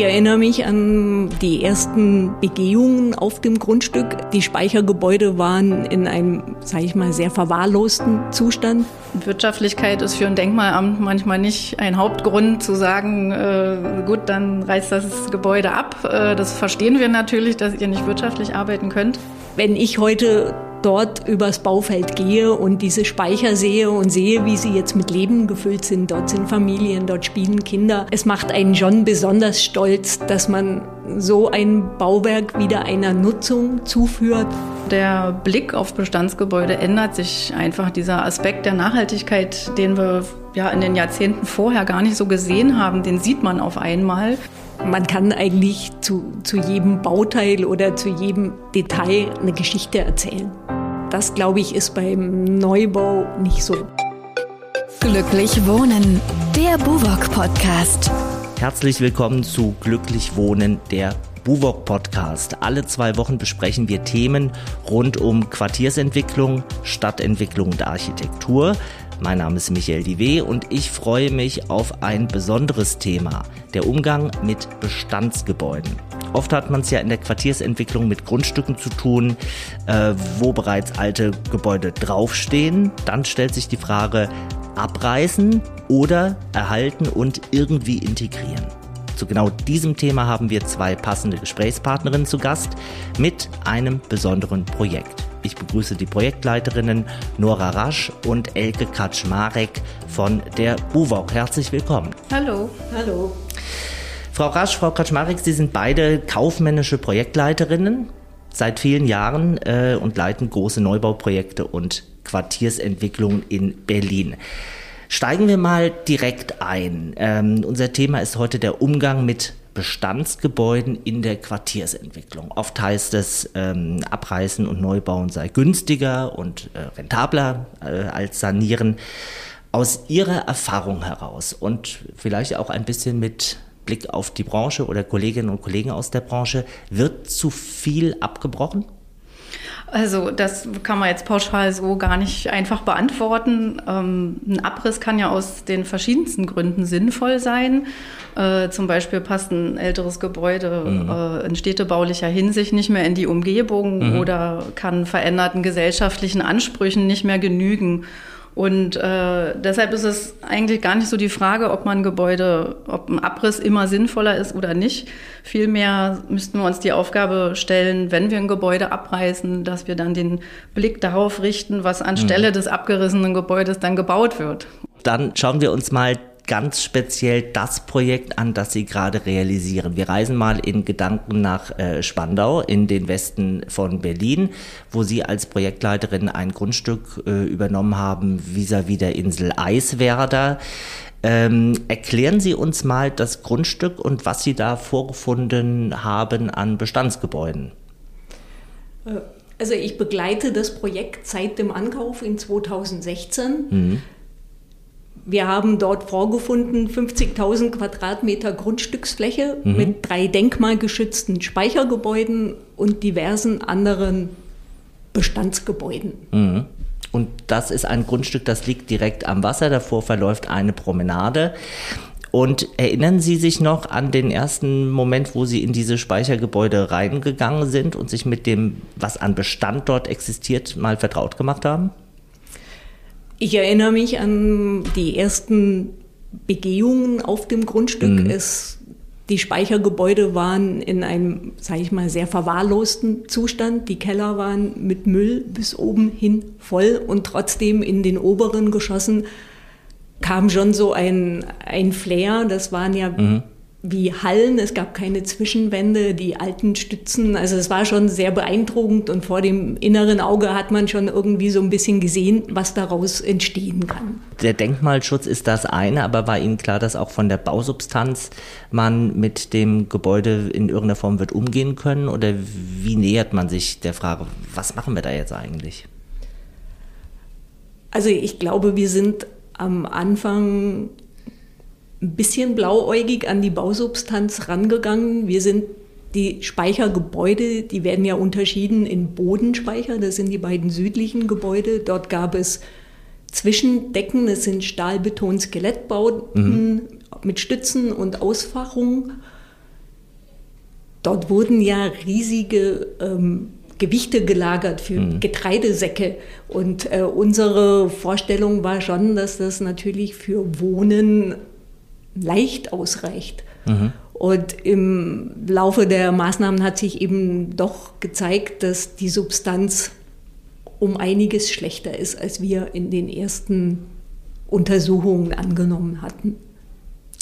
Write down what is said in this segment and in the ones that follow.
Ich erinnere mich an die ersten Begehungen auf dem Grundstück. Die Speichergebäude waren in einem, sage ich mal, sehr verwahrlosten Zustand. Wirtschaftlichkeit ist für ein Denkmalamt manchmal nicht ein Hauptgrund zu sagen, äh, gut, dann reißt das Gebäude ab. Äh, das verstehen wir natürlich, dass ihr nicht wirtschaftlich arbeiten könnt. Wenn ich heute dort übers Baufeld gehe und diese Speicher sehe und sehe, wie sie jetzt mit Leben gefüllt sind. Dort sind Familien, dort spielen Kinder. Es macht einen schon besonders stolz, dass man so ein Bauwerk wieder einer Nutzung zuführt. Der Blick auf Bestandsgebäude ändert sich einfach. Dieser Aspekt der Nachhaltigkeit, den wir ja in den Jahrzehnten vorher gar nicht so gesehen haben, den sieht man auf einmal. Man kann eigentlich zu, zu jedem Bauteil oder zu jedem Detail eine Geschichte erzählen. Das, glaube ich, ist beim Neubau nicht so. Glücklich Wohnen, der Buwok Podcast. Herzlich willkommen zu Glücklich Wohnen, der Buwok Podcast. Alle zwei Wochen besprechen wir Themen rund um Quartiersentwicklung, Stadtentwicklung und Architektur. Mein Name ist Michael Diwe und ich freue mich auf ein besonderes Thema, der Umgang mit Bestandsgebäuden. Oft hat man es ja in der Quartiersentwicklung mit Grundstücken zu tun, äh, wo bereits alte Gebäude draufstehen. Dann stellt sich die Frage, abreißen oder erhalten und irgendwie integrieren. Zu genau diesem Thema haben wir zwei passende Gesprächspartnerinnen zu Gast mit einem besonderen Projekt. Ich begrüße die Projektleiterinnen Nora Rasch und Elke Kaczmarek von der BUWOG. Herzlich willkommen. Hallo. Hallo. Frau Rasch, Frau Kaczmarek, Sie sind beide kaufmännische Projektleiterinnen seit vielen Jahren äh, und leiten große Neubauprojekte und Quartiersentwicklungen in Berlin. Steigen wir mal direkt ein. Ähm, unser Thema ist heute der Umgang mit Bestandsgebäuden in der Quartiersentwicklung. Oft heißt es, ähm, Abreißen und Neubauen sei günstiger und äh, rentabler äh, als Sanieren. Aus Ihrer Erfahrung heraus und vielleicht auch ein bisschen mit Blick auf die Branche oder Kolleginnen und Kollegen aus der Branche, wird zu viel abgebrochen? Also das kann man jetzt pauschal so gar nicht einfach beantworten. Ähm, ein Abriss kann ja aus den verschiedensten Gründen sinnvoll sein. Äh, zum Beispiel passt ein älteres Gebäude mhm. äh, in städtebaulicher Hinsicht nicht mehr in die Umgebung mhm. oder kann veränderten gesellschaftlichen Ansprüchen nicht mehr genügen. Und äh, deshalb ist es eigentlich gar nicht so die Frage, ob man ein Gebäude, ob ein Abriss immer sinnvoller ist oder nicht. Vielmehr müssten wir uns die Aufgabe stellen, wenn wir ein Gebäude abreißen, dass wir dann den Blick darauf richten, was anstelle mhm. des abgerissenen Gebäudes dann gebaut wird. Dann schauen wir uns mal ganz speziell das Projekt an, das Sie gerade realisieren. Wir reisen mal in Gedanken nach äh, Spandau in den Westen von Berlin, wo Sie als Projektleiterin ein Grundstück äh, übernommen haben vis-à-vis -vis der Insel Eiswerder. Ähm, erklären Sie uns mal das Grundstück und was Sie da vorgefunden haben an Bestandsgebäuden. Äh, also ich begleite das Projekt seit dem Ankauf in 2016. Mhm. Wir haben dort vorgefunden 50.000 Quadratmeter Grundstücksfläche mhm. mit drei denkmalgeschützten Speichergebäuden und diversen anderen Bestandsgebäuden. Mhm. Und das ist ein Grundstück, das liegt direkt am Wasser. Davor verläuft eine Promenade. Und erinnern Sie sich noch an den ersten Moment, wo Sie in diese Speichergebäude reingegangen sind und sich mit dem, was an Bestand dort existiert, mal vertraut gemacht haben? Ich erinnere mich an die ersten Begehungen auf dem Grundstück. Mhm. Es, die Speichergebäude waren in einem, sage ich mal, sehr verwahrlosten Zustand. Die Keller waren mit Müll bis oben hin voll und trotzdem in den oberen Geschossen kam schon so ein, ein Flair. Das waren ja mhm wie Hallen, es gab keine Zwischenwände, die alten Stützen. Also es war schon sehr beeindruckend und vor dem inneren Auge hat man schon irgendwie so ein bisschen gesehen, was daraus entstehen kann. Der Denkmalschutz ist das eine, aber war Ihnen klar, dass auch von der Bausubstanz man mit dem Gebäude in irgendeiner Form wird umgehen können? Oder wie nähert man sich der Frage, was machen wir da jetzt eigentlich? Also ich glaube, wir sind am Anfang ein bisschen blauäugig an die Bausubstanz rangegangen. Wir sind die Speichergebäude, die werden ja unterschieden in Bodenspeicher, das sind die beiden südlichen Gebäude. Dort gab es Zwischendecken, das sind Stahlbeton-Skelettbauten mhm. mit Stützen und Ausfachung. dort wurden ja riesige ähm, Gewichte gelagert für mhm. Getreidesäcke. Und äh, unsere Vorstellung war schon, dass das natürlich für Wohnen leicht ausreicht. Mhm. Und im Laufe der Maßnahmen hat sich eben doch gezeigt, dass die Substanz um einiges schlechter ist, als wir in den ersten Untersuchungen angenommen hatten.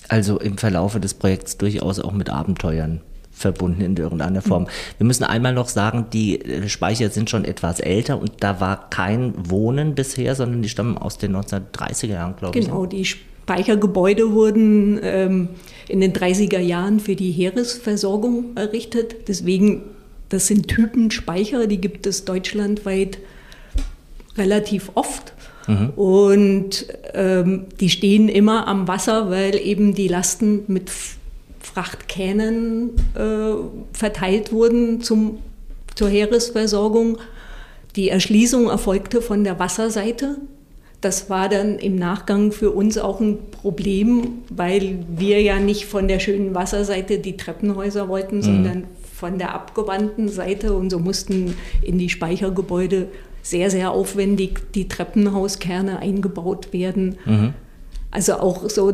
Also im Verlaufe des Projekts durchaus auch mit Abenteuern verbunden in irgendeiner Form. Wir müssen einmal noch sagen, die äh, Speicher sind schon etwas älter und da war kein Wohnen bisher, sondern die stammen aus den 1930er Jahren, glaube ich. Genau, die Speichergebäude wurden ähm, in den 30er Jahren für die Heeresversorgung errichtet. Deswegen, das sind Typenspeicher, die gibt es deutschlandweit relativ oft. Mhm. Und ähm, die stehen immer am Wasser, weil eben die Lasten mit Frachtkähnen äh, verteilt wurden zum, zur Heeresversorgung. Die Erschließung erfolgte von der Wasserseite. Das war dann im Nachgang für uns auch ein Problem, weil wir ja nicht von der schönen Wasserseite die Treppenhäuser wollten, mhm. sondern von der abgewandten Seite. Und so mussten in die Speichergebäude sehr, sehr aufwendig die Treppenhauskerne eingebaut werden. Mhm. Also auch so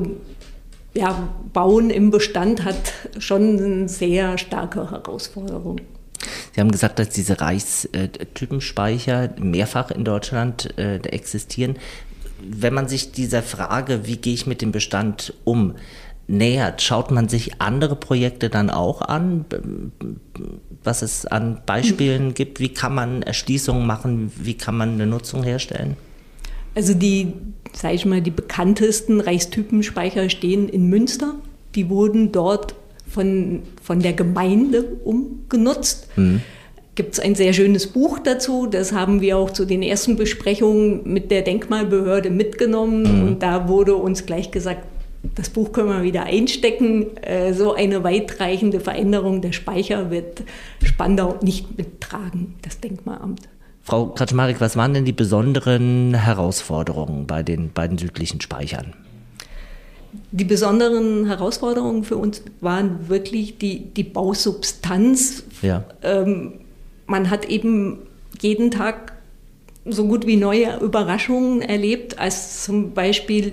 ja, Bauen im Bestand hat schon eine sehr starke Herausforderung. Sie haben gesagt, dass diese Reichstypenspeicher mehrfach in Deutschland äh, existieren. Wenn man sich dieser Frage, wie gehe ich mit dem Bestand um, nähert, schaut man sich andere Projekte dann auch an, was es an Beispielen gibt? Wie kann man Erschließungen machen? Wie kann man eine Nutzung herstellen? Also die, sage ich mal, die bekanntesten Reichstypenspeicher stehen in Münster. Die wurden dort von, von der Gemeinde umgenutzt. Mhm. Gibt es ein sehr schönes Buch dazu, das haben wir auch zu den ersten Besprechungen mit der Denkmalbehörde mitgenommen. Mhm. Und da wurde uns gleich gesagt, das Buch können wir wieder einstecken. Äh, so eine weitreichende Veränderung der Speicher wird Spandau nicht mittragen, das Denkmalamt. Frau Kratschmarik, was waren denn die besonderen Herausforderungen bei den beiden südlichen Speichern? Die besonderen Herausforderungen für uns waren wirklich die, die Bausubstanz. Ja. Ähm, man hat eben jeden Tag so gut wie neue Überraschungen erlebt, als zum Beispiel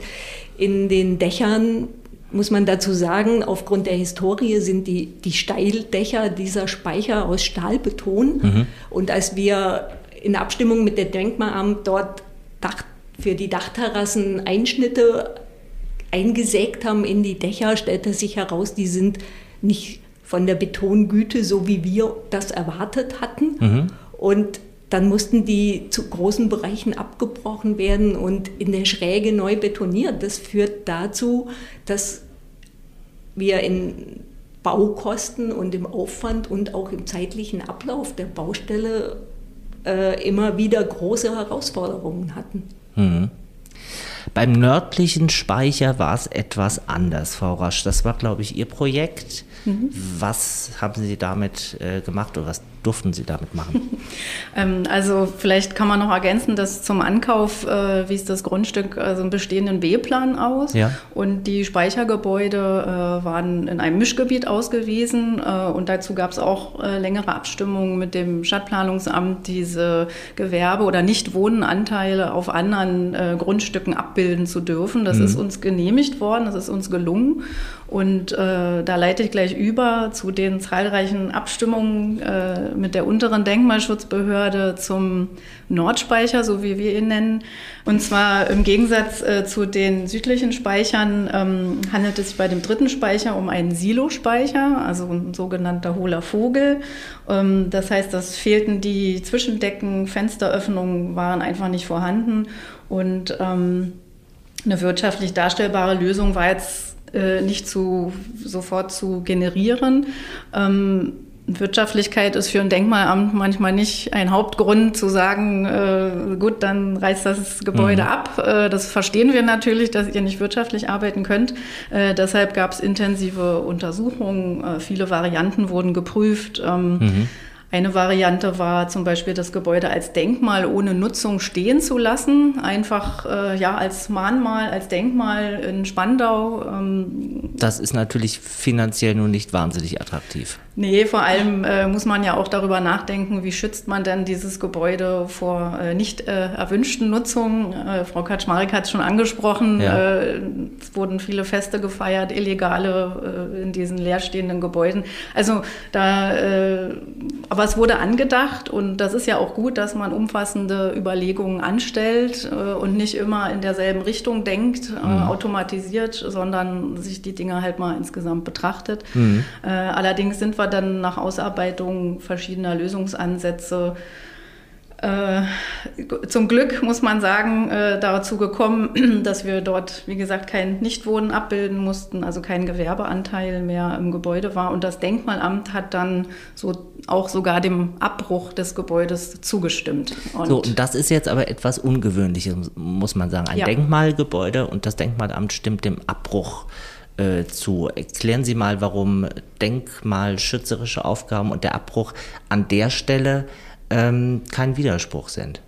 in den Dächern muss man dazu sagen, aufgrund der Historie sind die, die Steildächer dieser Speicher aus Stahlbeton. Mhm. Und als wir in Abstimmung mit dem Denkmalamt dort Dach, für die Dachterrassen Einschnitte eingesägt haben in die Dächer, stellte sich heraus, die sind nicht von der Betongüte, so wie wir das erwartet hatten. Mhm. Und dann mussten die zu großen Bereichen abgebrochen werden und in der Schräge neu betoniert. Das führt dazu, dass wir in Baukosten und im Aufwand und auch im zeitlichen Ablauf der Baustelle äh, immer wieder große Herausforderungen hatten. Mhm. Beim nördlichen Speicher war es etwas anders, Frau Rasch. Das war, glaube ich, Ihr Projekt. Mhm. Was haben Sie damit äh, gemacht oder was durften Sie damit machen? ähm, also vielleicht kann man noch ergänzen, dass zum Ankauf äh, wies das Grundstück also einen bestehenden B-Plan aus ja. und die Speichergebäude äh, waren in einem Mischgebiet ausgewiesen äh, und dazu gab es auch äh, längere Abstimmungen mit dem Stadtplanungsamt, diese Gewerbe- oder Nichtwohnanteile auf anderen äh, Grundstücken abbilden zu dürfen. Das mhm. ist uns genehmigt worden, das ist uns gelungen und äh, da leite ich gleich über zu den zahlreichen Abstimmungen mit der unteren Denkmalschutzbehörde zum Nordspeicher, so wie wir ihn nennen. Und zwar im Gegensatz äh, zu den südlichen Speichern ähm, handelt es sich bei dem dritten Speicher um einen Silospeicher, also ein sogenannter hohler Vogel. Ähm, das heißt, das fehlten die Zwischendecken, Fensteröffnungen waren einfach nicht vorhanden und ähm, eine wirtschaftlich darstellbare Lösung war jetzt äh, nicht zu, sofort zu generieren. Ähm, Wirtschaftlichkeit ist für ein Denkmalamt manchmal nicht ein Hauptgrund zu sagen, äh, gut, dann reißt das Gebäude mhm. ab. Äh, das verstehen wir natürlich, dass ihr nicht wirtschaftlich arbeiten könnt. Äh, deshalb gab es intensive Untersuchungen, äh, viele Varianten wurden geprüft. Ähm, mhm. Eine Variante war zum Beispiel das Gebäude als Denkmal ohne Nutzung stehen zu lassen, einfach äh, ja als Mahnmal, als Denkmal in Spandau. Ähm. Das ist natürlich finanziell nun nicht wahnsinnig attraktiv. Nee, vor allem äh, muss man ja auch darüber nachdenken, wie schützt man denn dieses Gebäude vor äh, nicht äh, erwünschten Nutzungen. Äh, Frau Kaczmarek hat es schon angesprochen, ja. Äh, es wurden viele Feste gefeiert, illegale in diesen leerstehenden Gebäuden. Also da, aber es wurde angedacht und das ist ja auch gut, dass man umfassende Überlegungen anstellt und nicht immer in derselben Richtung denkt, mhm. automatisiert, sondern sich die Dinge halt mal insgesamt betrachtet. Mhm. allerdings sind wir dann nach Ausarbeitung verschiedener Lösungsansätze äh, zum Glück muss man sagen, äh, dazu gekommen, dass wir dort, wie gesagt, kein Nichtwohnen abbilden mussten, also kein Gewerbeanteil mehr im Gebäude war. Und das Denkmalamt hat dann so auch sogar dem Abbruch des Gebäudes zugestimmt. Und so, und das ist jetzt aber etwas Ungewöhnliches, muss man sagen. Ein ja. Denkmalgebäude und das Denkmalamt stimmt dem Abbruch äh, zu. Erklären Sie mal, warum denkmalschützerische Aufgaben und der Abbruch an der Stelle ähm, kein Widerspruch sind.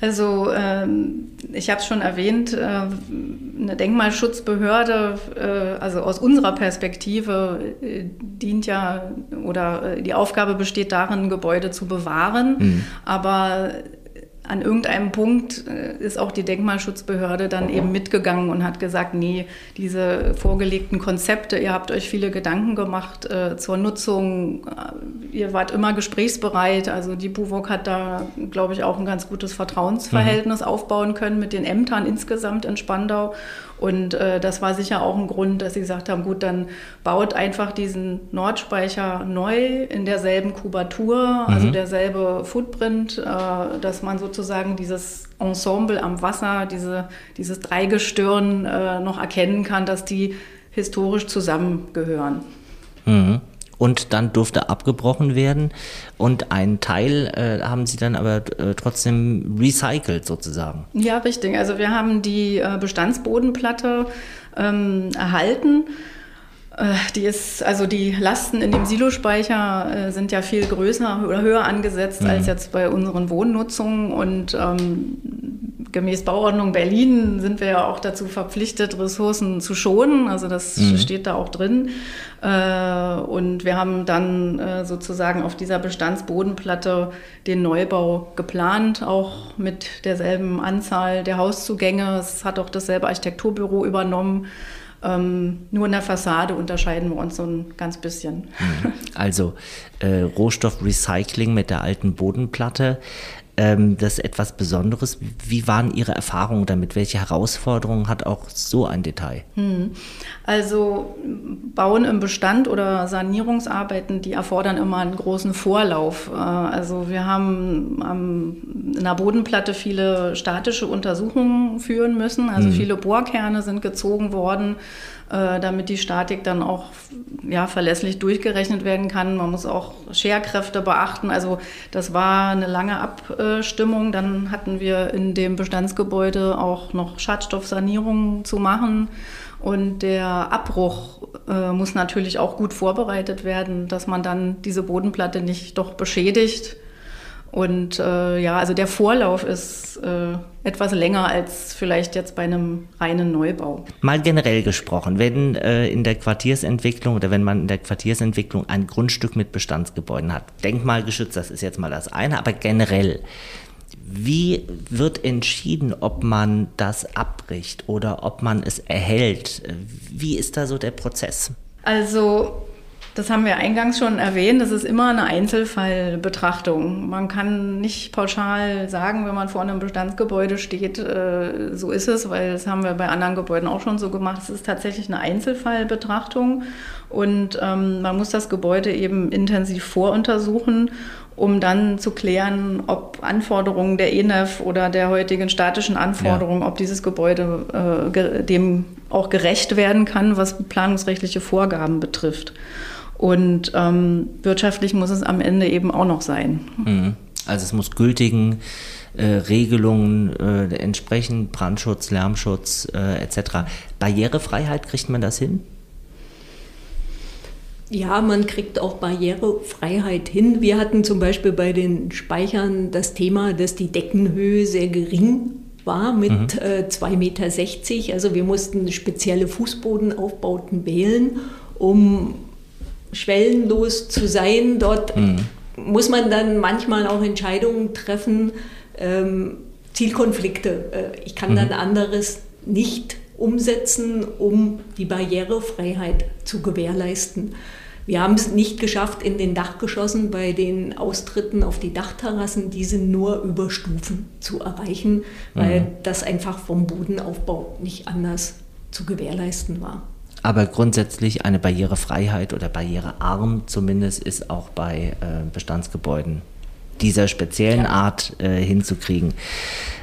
Also ähm, ich habe es schon erwähnt, äh, eine Denkmalschutzbehörde, äh, also aus unserer Perspektive, äh, dient ja oder die Aufgabe besteht darin, Gebäude zu bewahren. Mhm. Aber an irgendeinem Punkt äh, ist auch die Denkmalschutzbehörde dann eben mitgegangen und hat gesagt, nee, diese vorgelegten Konzepte, ihr habt euch viele Gedanken gemacht äh, zur Nutzung, äh, ihr wart immer gesprächsbereit. Also die BUWOG hat da, glaube ich, auch ein ganz gutes Vertrauensverhältnis mhm. aufbauen können mit den Ämtern insgesamt in Spandau. Und äh, das war sicher auch ein Grund, dass sie gesagt haben, gut, dann baut einfach diesen Nordspeicher neu in derselben Kubatur, also mhm. also derselbe Footprint, äh, dass man sozusagen dieses Ensemble am Wasser, diese, dieses Dreigestirn äh, noch erkennen kann, dass die historisch zusammengehören. Mhm und dann durfte abgebrochen werden und ein Teil äh, haben sie dann aber äh, trotzdem recycelt sozusagen. Ja, richtig. Also wir haben die äh, Bestandsbodenplatte ähm, erhalten. Äh, die ist, also die Lasten in dem Silospeicher äh, sind ja viel größer oder höher angesetzt mhm. als jetzt bei unseren Wohnnutzungen und ähm, gemäß Bauordnung Berlin sind wir ja auch dazu verpflichtet, Ressourcen zu schonen. Also das mhm. steht da auch drin. Äh, und wir haben dann äh, sozusagen auf dieser Bestandsbodenplatte den Neubau geplant, auch mit derselben Anzahl der Hauszugänge. Es hat auch dasselbe Architekturbüro übernommen. Ähm, nur in der Fassade unterscheiden wir uns so ein ganz bisschen. Mhm. Also äh, Rohstoffrecycling mit der alten Bodenplatte ähm, das ist etwas Besonderes. Wie waren Ihre Erfahrungen damit? Welche Herausforderungen hat auch so ein Detail? Hm. Also Bauen im Bestand oder Sanierungsarbeiten, die erfordern immer einen großen Vorlauf. Äh, also wir haben in der Bodenplatte viele statische Untersuchungen führen müssen. Also hm. viele Bohrkerne sind gezogen worden damit die Statik dann auch ja, verlässlich durchgerechnet werden kann. Man muss auch Scherkräfte beachten. Also das war eine lange Abstimmung. Dann hatten wir in dem Bestandsgebäude auch noch Schadstoffsanierungen zu machen. Und der Abbruch äh, muss natürlich auch gut vorbereitet werden, dass man dann diese Bodenplatte nicht doch beschädigt und äh, ja, also der Vorlauf ist äh, etwas länger als vielleicht jetzt bei einem reinen Neubau. Mal generell gesprochen, wenn äh, in der Quartiersentwicklung oder wenn man in der Quartiersentwicklung ein Grundstück mit Bestandsgebäuden hat, denkmalgeschützt, das ist jetzt mal das eine, aber generell, wie wird entschieden, ob man das abbricht oder ob man es erhält? Wie ist da so der Prozess? Also das haben wir eingangs schon erwähnt. Das ist immer eine Einzelfallbetrachtung. Man kann nicht pauschal sagen, wenn man vor einem Bestandsgebäude steht, äh, so ist es, weil das haben wir bei anderen Gebäuden auch schon so gemacht. Es ist tatsächlich eine Einzelfallbetrachtung und ähm, man muss das Gebäude eben intensiv voruntersuchen um dann zu klären, ob Anforderungen der ENEF oder der heutigen statischen Anforderungen, ja. ob dieses Gebäude äh, dem auch gerecht werden kann, was planungsrechtliche Vorgaben betrifft. Und ähm, wirtschaftlich muss es am Ende eben auch noch sein. Mhm. Also es muss gültigen äh, Regelungen äh, entsprechen, Brandschutz, Lärmschutz äh, etc. Barrierefreiheit, kriegt man das hin? Ja, man kriegt auch Barrierefreiheit hin. Wir hatten zum Beispiel bei den Speichern das Thema, dass die Deckenhöhe sehr gering war mit mhm. äh, 2,60 Meter. Also wir mussten spezielle Fußbodenaufbauten wählen, um schwellenlos zu sein. Dort mhm. muss man dann manchmal auch Entscheidungen treffen, ähm, Zielkonflikte. Äh, ich kann mhm. dann anderes nicht umsetzen, um die Barrierefreiheit zu gewährleisten. Wir haben es nicht geschafft, in den Dachgeschossen bei den Austritten auf die Dachterrassen diese nur über Stufen zu erreichen, weil mhm. das einfach vom Bodenaufbau nicht anders zu gewährleisten war. Aber grundsätzlich eine Barrierefreiheit oder barrierearm zumindest ist auch bei äh, Bestandsgebäuden dieser speziellen ja. Art äh, hinzukriegen.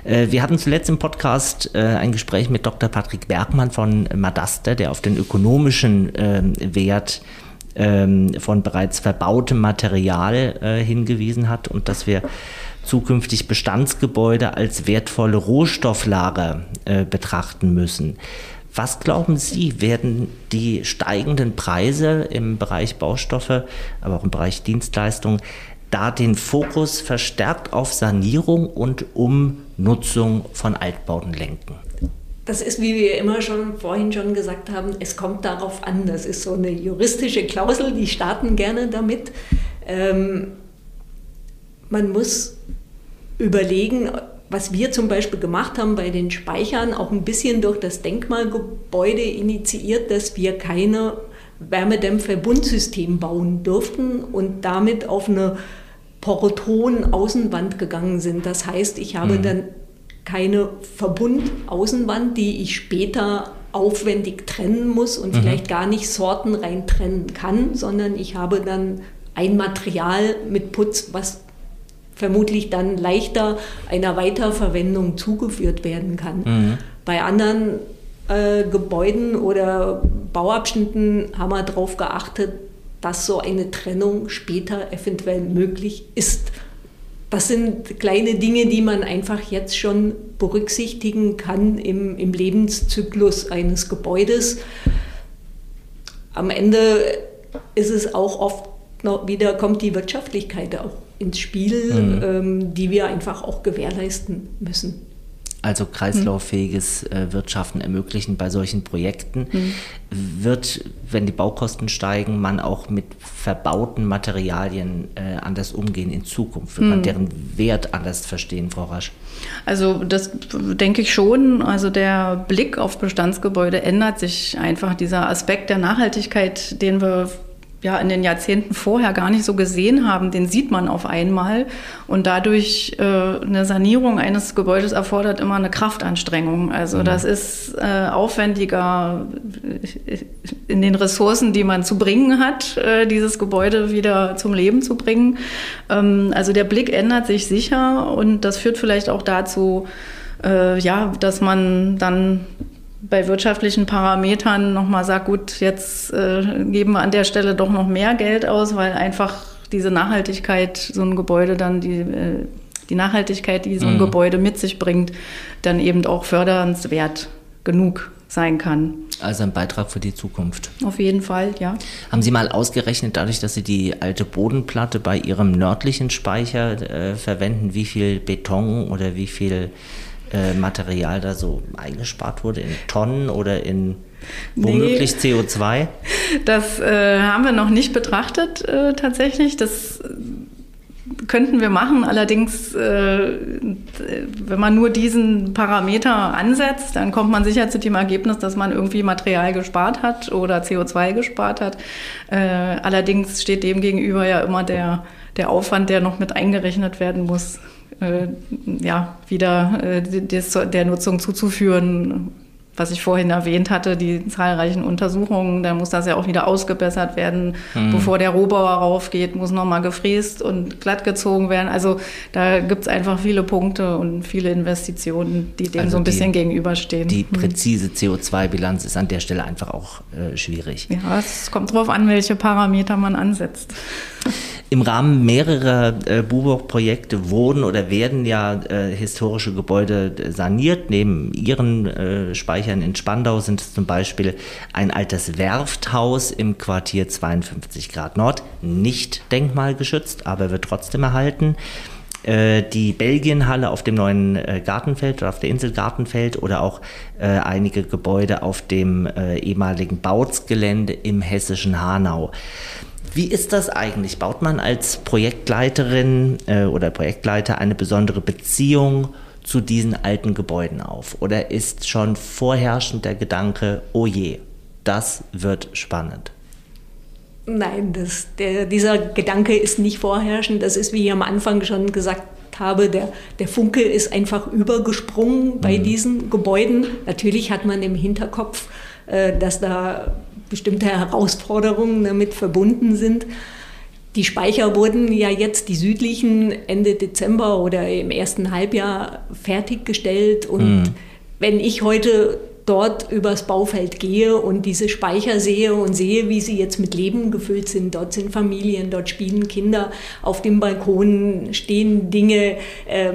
Äh, wir hatten zuletzt im Podcast äh, ein Gespräch mit Dr. Patrick Bergmann von Madaster, der auf den ökonomischen ähm, Wert ähm, von bereits verbautem Material äh, hingewiesen hat und dass wir zukünftig Bestandsgebäude als wertvolle Rohstofflager äh, betrachten müssen. Was glauben Sie, werden die steigenden Preise im Bereich Baustoffe, aber auch im Bereich Dienstleistungen, da den Fokus verstärkt auf Sanierung und Umnutzung von Altbauten lenken? Das ist, wie wir immer schon vorhin schon gesagt haben, es kommt darauf an. Das ist so eine juristische Klausel, die starten gerne damit. Ähm, man muss überlegen, was wir zum Beispiel gemacht haben bei den Speichern, auch ein bisschen durch das Denkmalgebäude initiiert, dass wir keine Wärmedämmverbundsystem bauen durften und damit auf eine Poroton-Außenwand gegangen sind. Das heißt, ich habe mhm. dann keine Verbundaußenwand, die ich später aufwendig trennen muss und mhm. vielleicht gar nicht sortenrein trennen kann, sondern ich habe dann ein Material mit Putz, was vermutlich dann leichter einer Weiterverwendung zugeführt werden kann. Mhm. Bei anderen äh, Gebäuden oder Bauabschnitten haben wir darauf geachtet, dass so eine Trennung später eventuell möglich ist. Das sind kleine Dinge, die man einfach jetzt schon berücksichtigen kann im, im Lebenszyklus eines Gebäudes. Am Ende ist es auch oft noch wieder, kommt die Wirtschaftlichkeit auch ins Spiel, mhm. ähm, die wir einfach auch gewährleisten müssen. Also kreislauffähiges äh, Wirtschaften ermöglichen bei solchen Projekten. Mhm. Wird, wenn die Baukosten steigen, man auch mit verbauten Materialien äh, anders umgehen in Zukunft? Wird mhm. man deren Wert anders verstehen, Frau Rasch? Also das denke ich schon. Also der Blick auf Bestandsgebäude ändert sich einfach. Dieser Aspekt der Nachhaltigkeit, den wir ja in den Jahrzehnten vorher gar nicht so gesehen haben, den sieht man auf einmal. Und dadurch äh, eine Sanierung eines Gebäudes erfordert immer eine Kraftanstrengung. Also mhm. das ist äh, aufwendiger in den Ressourcen, die man zu bringen hat, äh, dieses Gebäude wieder zum Leben zu bringen. Ähm, also der Blick ändert sich sicher und das führt vielleicht auch dazu, äh, ja, dass man dann bei wirtschaftlichen Parametern nochmal sagt, gut, jetzt äh, geben wir an der Stelle doch noch mehr Geld aus, weil einfach diese Nachhaltigkeit, so ein Gebäude dann, die, äh, die Nachhaltigkeit, die so ein mhm. Gebäude mit sich bringt, dann eben auch fördernswert genug sein kann. Also ein Beitrag für die Zukunft. Auf jeden Fall, ja. Haben Sie mal ausgerechnet, dadurch, dass Sie die alte Bodenplatte bei Ihrem nördlichen Speicher äh, verwenden, wie viel Beton oder wie viel äh, Material da so eingespart wurde in Tonnen oder in womöglich nee, CO2? Das äh, haben wir noch nicht betrachtet äh, tatsächlich. Das könnten wir machen. Allerdings, äh, wenn man nur diesen Parameter ansetzt, dann kommt man sicher zu dem Ergebnis, dass man irgendwie Material gespart hat oder CO2 gespart hat. Äh, allerdings steht dem gegenüber ja immer der, der Aufwand, der noch mit eingerechnet werden muss äh, ja, wieder äh, des, der Nutzung zuzuführen. Was ich vorhin erwähnt hatte, die zahlreichen Untersuchungen, da muss das ja auch wieder ausgebessert werden. Mhm. Bevor der Rohbauer raufgeht, muss nochmal gefräst und glatt gezogen werden. Also da gibt es einfach viele Punkte und viele Investitionen, die dem also so ein bisschen gegenüberstehen. Die mhm. präzise CO2-Bilanz ist an der Stelle einfach auch äh, schwierig. Ja, es kommt darauf an, welche Parameter man ansetzt. Im Rahmen mehrerer äh, Buburg-Projekte wurden oder werden ja äh, historische Gebäude saniert. Neben ihren äh, Speichern in Spandau sind es zum Beispiel ein altes Werfthaus im Quartier 52 Grad Nord, nicht denkmalgeschützt, aber wird trotzdem erhalten äh, die Belgienhalle auf dem neuen äh, Gartenfeld oder auf der Insel Gartenfeld oder auch äh, einige Gebäude auf dem äh, ehemaligen Bautzgelände im hessischen Hanau. Wie ist das eigentlich? Baut man als Projektleiterin äh, oder Projektleiter eine besondere Beziehung zu diesen alten Gebäuden auf? Oder ist schon vorherrschend der Gedanke, oh je, das wird spannend? Nein, das, der, dieser Gedanke ist nicht vorherrschend. Das ist, wie ich am Anfang schon gesagt habe, der, der Funke ist einfach übergesprungen bei mhm. diesen Gebäuden. Natürlich hat man im Hinterkopf, dass da bestimmte Herausforderungen damit verbunden sind. Die Speicher wurden ja jetzt, die südlichen, Ende Dezember oder im ersten Halbjahr fertiggestellt. Und mhm. wenn ich heute dort übers Baufeld gehe und diese Speicher sehe und sehe, wie sie jetzt mit Leben gefüllt sind. Dort sind Familien, dort spielen Kinder, auf dem Balkon stehen Dinge. Äh,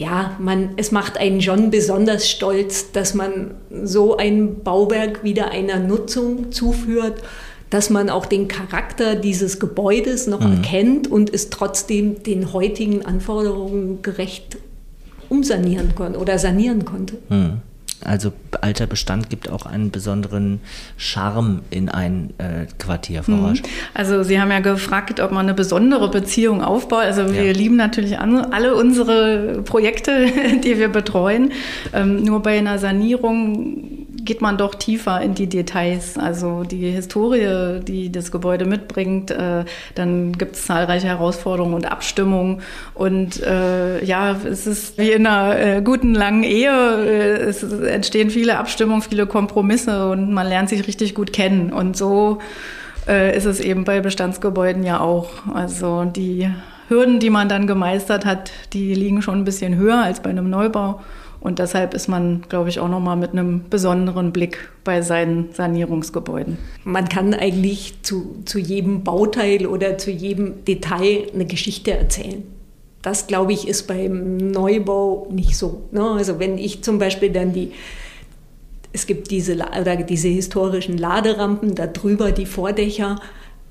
ja, man, es macht einen schon besonders stolz, dass man so ein Bauwerk wieder einer Nutzung zuführt, dass man auch den Charakter dieses Gebäudes noch mhm. erkennt und es trotzdem den heutigen Anforderungen gerecht umsanieren konnte oder sanieren konnte. Mhm. Also alter Bestand gibt auch einen besonderen Charme in ein äh, Quartier, Frau mhm. Also Sie haben ja gefragt, ob man eine besondere Beziehung aufbaut. Also wir ja. lieben natürlich alle unsere Projekte, die wir betreuen. Ähm, nur bei einer Sanierung geht man doch tiefer in die Details. Also die Historie, die das Gebäude mitbringt, äh, dann gibt es zahlreiche Herausforderungen und Abstimmungen. Und äh, ja, es ist wie in einer äh, guten langen Ehe. Äh, es entstehen viele Abstimmungen, viele Kompromisse und man lernt sich richtig gut kennen. Und so ist es eben bei Bestandsgebäuden ja auch. Also die Hürden, die man dann gemeistert hat, die liegen schon ein bisschen höher als bei einem Neubau. Und deshalb ist man, glaube ich, auch nochmal mit einem besonderen Blick bei seinen Sanierungsgebäuden. Man kann eigentlich zu, zu jedem Bauteil oder zu jedem Detail eine Geschichte erzählen. Das, glaube ich, ist beim Neubau nicht so. Ne? Also wenn ich zum Beispiel dann die, es gibt diese, oder diese historischen Laderampen, da drüber die Vordächer,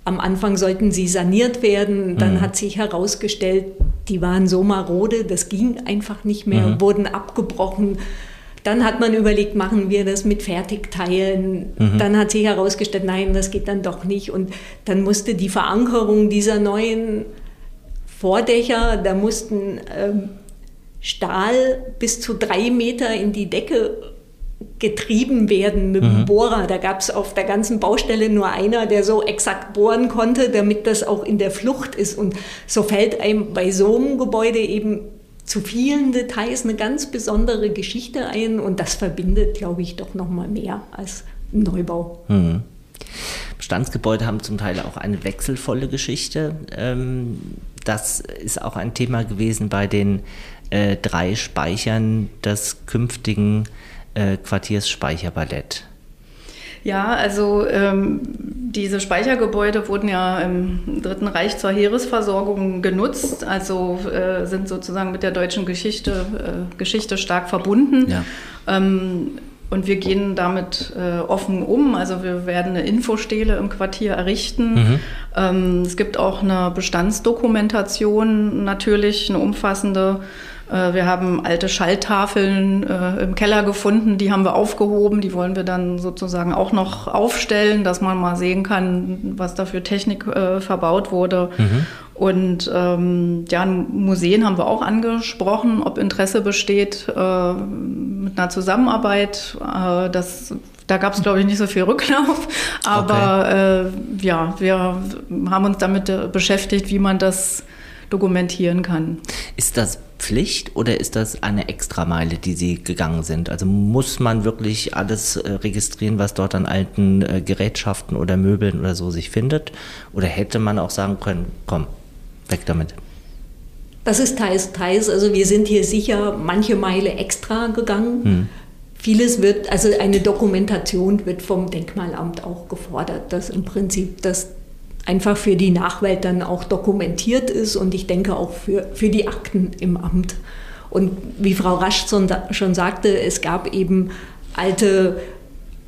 am Anfang sollten sie saniert werden. Dann mhm. hat sich herausgestellt, die waren so marode, das ging einfach nicht mehr, mhm. wurden abgebrochen. Dann hat man überlegt, machen wir das mit Fertigteilen. Mhm. Dann hat sich herausgestellt, nein, das geht dann doch nicht. Und dann musste die Verankerung dieser neuen Vordächer, da mussten ähm, Stahl bis zu drei Meter in die Decke getrieben werden mit dem mhm. Bohrer. Da gab es auf der ganzen Baustelle nur einer, der so exakt bohren konnte, damit das auch in der Flucht ist. Und so fällt einem bei so einem Gebäude eben zu vielen Details eine ganz besondere Geschichte ein und das verbindet, glaube ich, doch noch mal mehr als Neubau. Mhm. Bestandsgebäude haben zum Teil auch eine wechselvolle Geschichte. Ähm, das ist auch ein Thema gewesen bei den äh, drei Speichern des künftigen äh, Quartiersspeicherballett? Ja, also ähm, diese Speichergebäude wurden ja im Dritten Reich zur Heeresversorgung genutzt, also äh, sind sozusagen mit der deutschen Geschichte, äh, Geschichte stark verbunden. Ja. Ähm, und wir gehen damit äh, offen um. Also wir werden eine Infostele im Quartier errichten. Mhm. Ähm, es gibt auch eine Bestandsdokumentation natürlich, eine umfassende wir haben alte Schalltafeln äh, im Keller gefunden, die haben wir aufgehoben. Die wollen wir dann sozusagen auch noch aufstellen, dass man mal sehen kann, was da für Technik äh, verbaut wurde. Mhm. Und ähm, ja, Museen haben wir auch angesprochen, ob Interesse besteht äh, mit einer Zusammenarbeit. Äh, das da gab es, glaube ich, nicht so viel Rücklauf. Aber okay. äh, ja, wir haben uns damit äh, beschäftigt, wie man das dokumentieren kann. Ist das Pflicht oder ist das eine Extrameile, die Sie gegangen sind? Also muss man wirklich alles äh, registrieren, was dort an alten äh, Gerätschaften oder Möbeln oder so sich findet? Oder hätte man auch sagen können, komm, weg damit? Das ist teils, teils. Also wir sind hier sicher manche Meile extra gegangen. Hm. Vieles wird, also eine Dokumentation wird vom Denkmalamt auch gefordert, dass im Prinzip das einfach für die Nachwelt dann auch dokumentiert ist und ich denke auch für, für die Akten im Amt. Und wie Frau Rasch schon sagte, es gab eben alte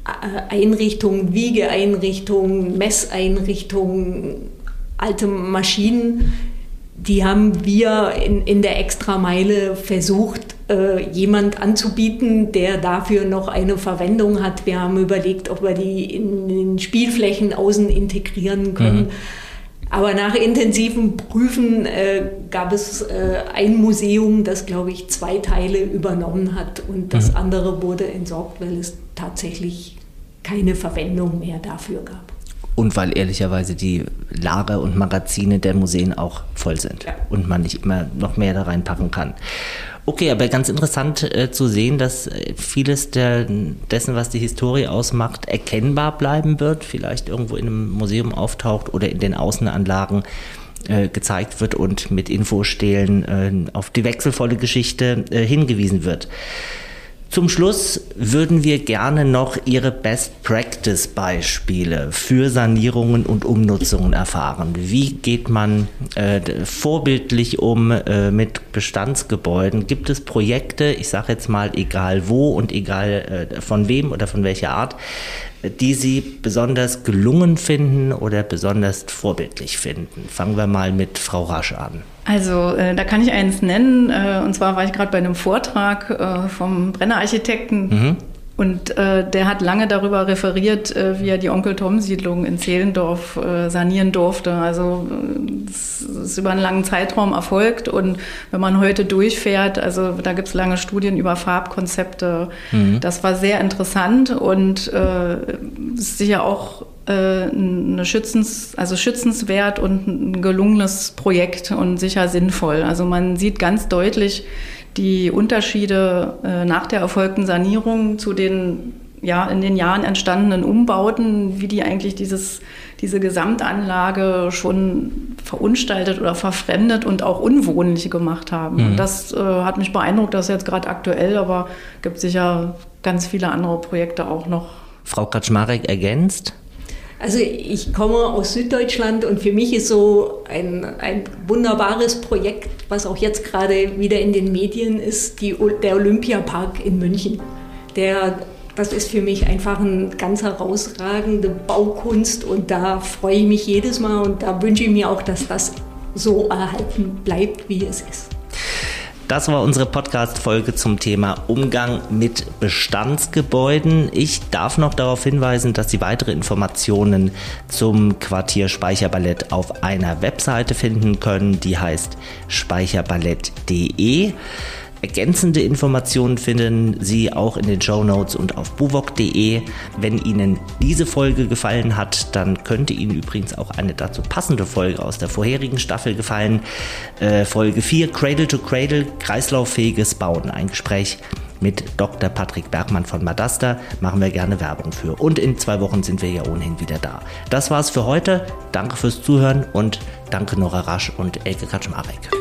äh, Einrichtungen, Wiegeeinrichtungen, Messeinrichtungen, alte Maschinen, die haben wir in, in der Extrameile versucht, äh, jemand anzubieten, der dafür noch eine Verwendung hat. Wir haben überlegt, ob wir die in den Spielflächen außen integrieren können. Mhm. Aber nach intensiven Prüfen äh, gab es äh, ein Museum, das, glaube ich, zwei Teile übernommen hat und das mhm. andere wurde entsorgt, weil es tatsächlich keine Verwendung mehr dafür gab. Und weil ehrlicherweise die Lager und Magazine der Museen auch voll sind ja. und man nicht immer noch mehr da reinpacken kann. Okay, aber ganz interessant äh, zu sehen, dass äh, vieles der, dessen, was die Historie ausmacht, erkennbar bleiben wird, vielleicht irgendwo in einem Museum auftaucht oder in den Außenanlagen äh, gezeigt wird und mit Infostelen äh, auf die wechselvolle Geschichte äh, hingewiesen wird. Zum Schluss würden wir gerne noch Ihre Best Practice Beispiele für Sanierungen und Umnutzungen erfahren. Wie geht man äh, vorbildlich um äh, mit Bestandsgebäuden? Gibt es Projekte, ich sage jetzt mal egal wo und egal äh, von wem oder von welcher Art, die Sie besonders gelungen finden oder besonders vorbildlich finden? Fangen wir mal mit Frau Rasch an. Also äh, da kann ich eins nennen. Äh, und zwar war ich gerade bei einem Vortrag äh, vom Brenner Architekten. Mhm. Und äh, der hat lange darüber referiert, äh, wie er die Onkel-Tom-Siedlung in Zehlendorf äh, sanieren durfte. Also es ist über einen langen Zeitraum erfolgt. Und wenn man heute durchfährt, also da gibt es lange Studien über Farbkonzepte. Mhm. Das war sehr interessant und äh, ist sicher auch äh, eine Schützens, also schützenswert und ein gelungenes Projekt und sicher sinnvoll. Also man sieht ganz deutlich die Unterschiede äh, nach der erfolgten Sanierung zu den ja, in den Jahren entstandenen Umbauten, wie die eigentlich dieses, diese Gesamtanlage schon verunstaltet oder verfremdet und auch unwohnlich gemacht haben. Mhm. Und das äh, hat mich beeindruckt, das ist jetzt gerade aktuell, aber gibt sicher ganz viele andere Projekte auch noch. Frau Kaczmarek ergänzt? Also ich komme aus Süddeutschland und für mich ist so ein, ein wunderbares Projekt, was auch jetzt gerade wieder in den Medien ist, die, der Olympiapark in München. Der, das ist für mich einfach eine ganz herausragende Baukunst und da freue ich mich jedes Mal und da wünsche ich mir auch, dass das so erhalten bleibt, wie es ist. Das war unsere Podcast-Folge zum Thema Umgang mit Bestandsgebäuden. Ich darf noch darauf hinweisen, dass Sie weitere Informationen zum Quartier Speicherballett auf einer Webseite finden können, die heißt speicherballett.de. Ergänzende Informationen finden Sie auch in den Show Notes und auf buwok.de. Wenn Ihnen diese Folge gefallen hat, dann könnte Ihnen übrigens auch eine dazu passende Folge aus der vorherigen Staffel gefallen. Äh, Folge 4, Cradle to Cradle, kreislauffähiges Bauen. Ein Gespräch mit Dr. Patrick Bergmann von Madasta. Machen wir gerne Werbung für. Und in zwei Wochen sind wir ja ohnehin wieder da. Das war's für heute. Danke fürs Zuhören und danke Nora Rasch und Elke Kaczmarek.